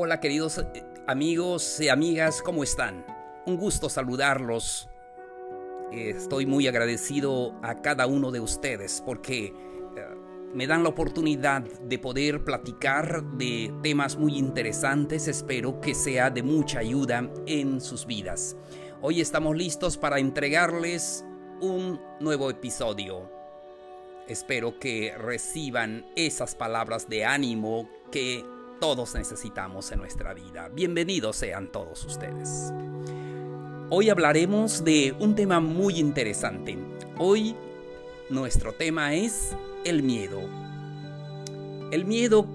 Hola queridos eh, amigos y amigas, ¿cómo están? Un gusto saludarlos. Estoy muy agradecido a cada uno de ustedes porque eh, me dan la oportunidad de poder platicar de temas muy interesantes. Espero que sea de mucha ayuda en sus vidas. Hoy estamos listos para entregarles un nuevo episodio. Espero que reciban esas palabras de ánimo que todos necesitamos en nuestra vida. Bienvenidos sean todos ustedes. Hoy hablaremos de un tema muy interesante. Hoy nuestro tema es el miedo. El miedo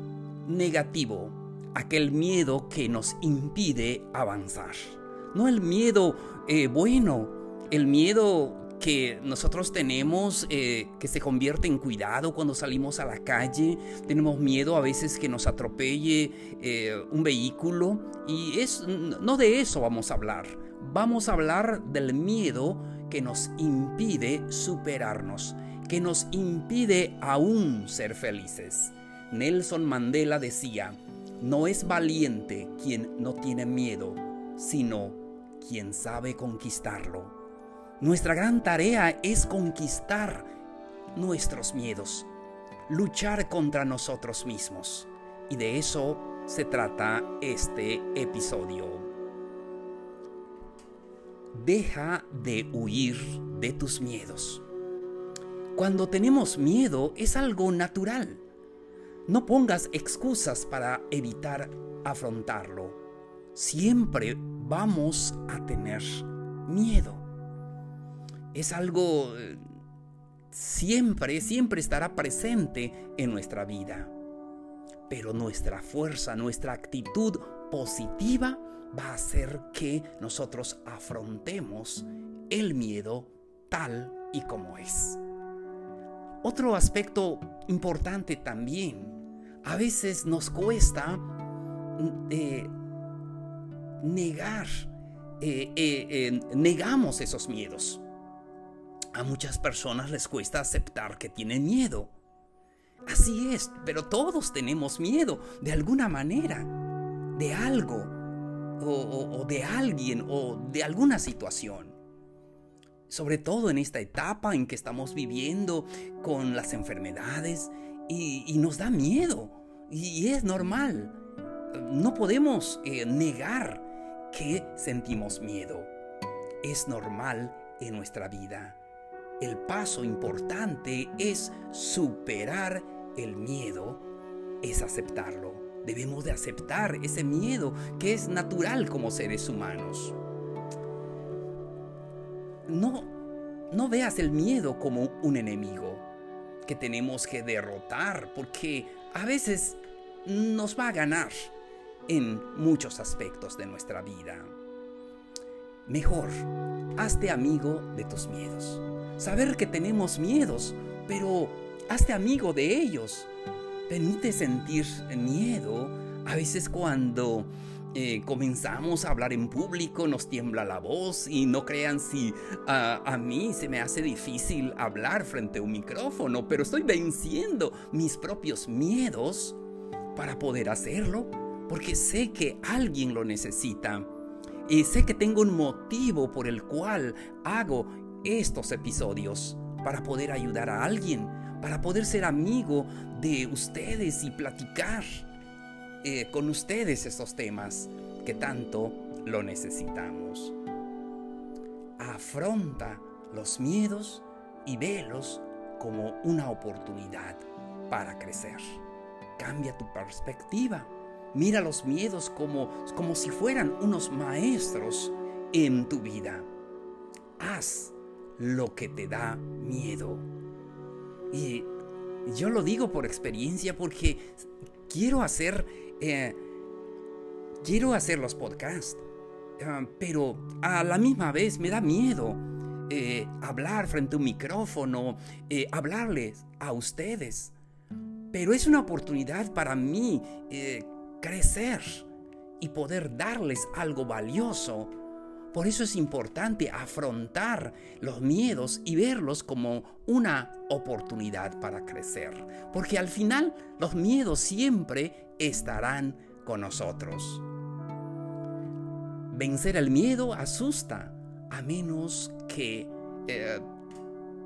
negativo, aquel miedo que nos impide avanzar. No el miedo eh, bueno, el miedo que nosotros tenemos eh, que se convierte en cuidado cuando salimos a la calle. Tenemos miedo a veces que nos atropelle eh, un vehículo y es, no de eso vamos a hablar. Vamos a hablar del miedo que nos impide superarnos, que nos impide aún ser felices. Nelson Mandela decía, no es valiente quien no tiene miedo, sino quien sabe conquistarlo. Nuestra gran tarea es conquistar nuestros miedos, luchar contra nosotros mismos. Y de eso se trata este episodio. Deja de huir de tus miedos. Cuando tenemos miedo es algo natural. No pongas excusas para evitar afrontarlo. Siempre vamos a tener miedo es algo eh, siempre, siempre estará presente en nuestra vida. Pero nuestra fuerza, nuestra actitud positiva va a hacer que nosotros afrontemos el miedo tal y como es. Otro aspecto importante también, a veces nos cuesta mm, eh, negar, eh, negamos esos miedos. A muchas personas les cuesta aceptar que tienen miedo. Así es, pero todos tenemos miedo de alguna manera, de algo, o, de alguien, o de alguna situación. Sobre todo en esta etapa en que estamos viviendo con las enfermedades y, nos da miedo. Y, es normal. No podemos eh, negar que sentimos miedo. Es normal en nuestra vida el paso importante es superar el miedo, es aceptarlo. Debemos de aceptar ese miedo que es natural como seres humanos. No, no veas el miedo como un enemigo que tenemos que derrotar porque a veces nos va a ganar en muchos aspectos de nuestra vida. Mejor, hazte amigo de tus miedos saber que tenemos miedos, pero hazte amigo de ellos. Permite sentir miedo. A veces cuando eh, comenzamos a hablar en público nos tiembla la voz y no crean si a mí se me hace difícil hablar frente a un micrófono, pero estoy venciendo mis propios miedos para poder hacerlo, porque sé que alguien lo necesita. Y sé que tengo un motivo por el cual hago estos episodios para poder ayudar a alguien, para poder ser amigo de ustedes y platicar eh, con ustedes estos temas que tanto lo necesitamos. Afronta los miedos y velos como una oportunidad para crecer. Cambia tu perspectiva. Mira los miedos como, como si fueran unos maestros en tu vida. Haz lo que te da miedo. Y yo lo digo por experiencia porque quiero hacer, eh, quiero hacer los podcasts, ah, pero a la misma vez me da miedo eh, hablar frente a un micrófono, eh, hablarles a ustedes. Pero es una oportunidad para mí crecer y poder darles algo valioso por eso es importante afrontar los miedos y verlos como una oportunidad para crecer. Porque al final los miedos siempre estarán con nosotros. Vencer el miedo asusta, a menos que eh,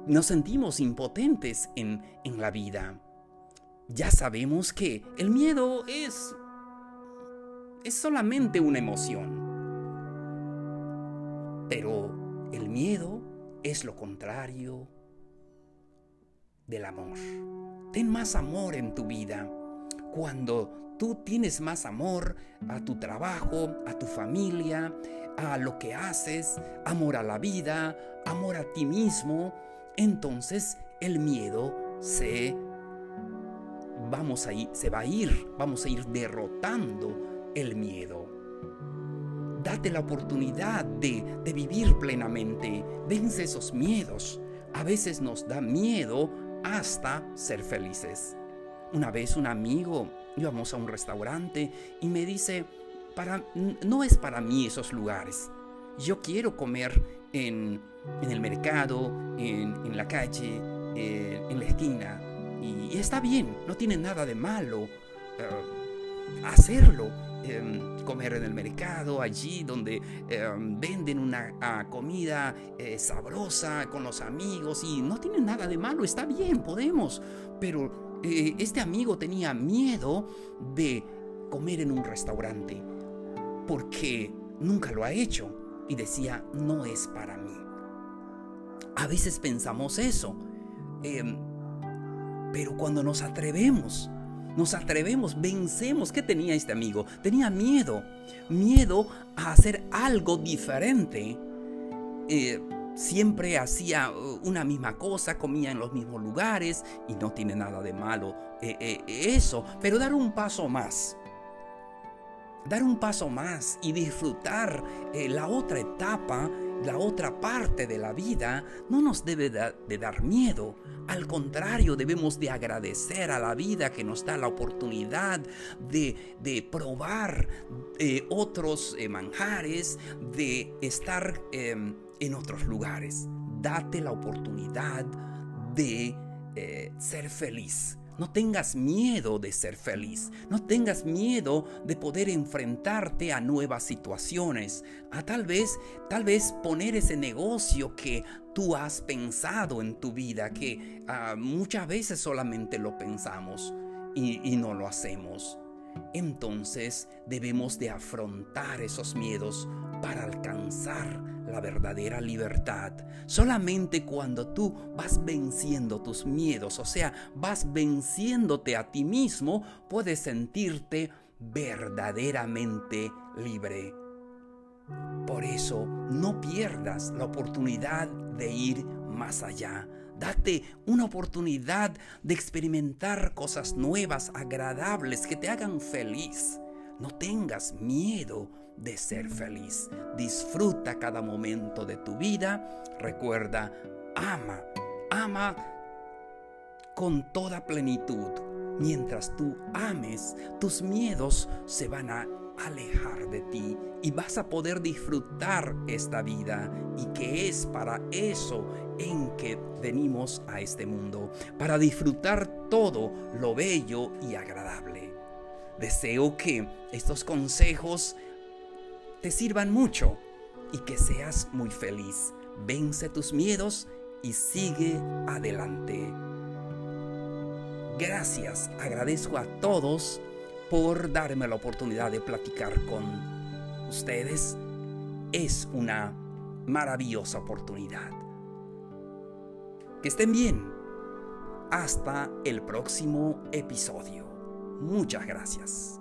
nos sentimos impotentes en, en la vida. Ya sabemos que el miedo es, es solamente una emoción. Pero el miedo es lo contrario del amor. Ten más amor en tu vida. Cuando tú tienes más amor a tu trabajo, a tu familia, a lo que haces, amor a la vida, amor a ti mismo, entonces el miedo se vamos a ir, se va a ir, vamos a ir derrotando el miedo. Date la oportunidad de, de vivir plenamente. Vence esos miedos. A veces nos da miedo hasta ser felices. Una vez un amigo, íbamos a un restaurante y me dice, para, no es para mí esos lugares. Yo quiero comer en, el mercado, en, la calle, eh, en la esquina. Y, está bien, no tiene nada de malo eh, hacerlo. Em, comer en el mercado, allí donde em, venden una ah, comida eh, sabrosa con los amigos y no tiene nada de malo, está bien, podemos. Pero este amigo tenía miedo de comer en un restaurante porque nunca lo ha hecho y decía, no es para mí. A veces pensamos eso, em, pero cuando nos atrevemos, nos atrevemos, vencemos. ¿Qué tenía este amigo? Tenía miedo, miedo a hacer algo diferente. Eh, siempre hacía uh, una misma cosa, comía en los mismos lugares y no tiene nada de malo eh, eh, eso, pero dar un paso más dar un paso más y disfrutar la otra etapa, la otra parte de la vida, no nos debe de dar miedo. Al contrario, debemos de agradecer a la vida que nos da la oportunidad de, probar eh, otros eh, manjares, de estar em, en otros lugares. Date la oportunidad de ser feliz no tengas miedo de ser feliz. No tengas miedo de poder enfrentarte a nuevas situaciones. A tal vez, tal vez poner ese negocio que tú has pensado en tu vida, que ah, muchas veces solamente lo pensamos y, y no lo hacemos. Entonces debemos de afrontar esos miedos para alcanzar la verdadera libertad. Solamente cuando tú vas venciendo tus miedos, o sea, vas venciéndote a ti mismo, puedes sentirte verdaderamente libre. Por eso, no pierdas la oportunidad de ir más allá. Date una oportunidad de experimentar cosas nuevas, agradables, que te hagan feliz. No tengas miedo de ser feliz. Disfruta cada momento de tu vida. Recuerda, ama, ama con toda plenitud. Mientras tú ames, tus miedos se van a alejar de ti y vas a poder disfrutar esta vida y que es para eso en que venimos a este mundo, para disfrutar todo lo bello y agradable. Deseo que estos consejos te sirvan mucho y que seas muy feliz. Vence tus miedos y sigue adelante. Gracias, agradezco a todos por darme la oportunidad de platicar con ustedes. Es una maravillosa oportunidad. Que estén bien. Hasta el próximo episodio. Muchas gracias.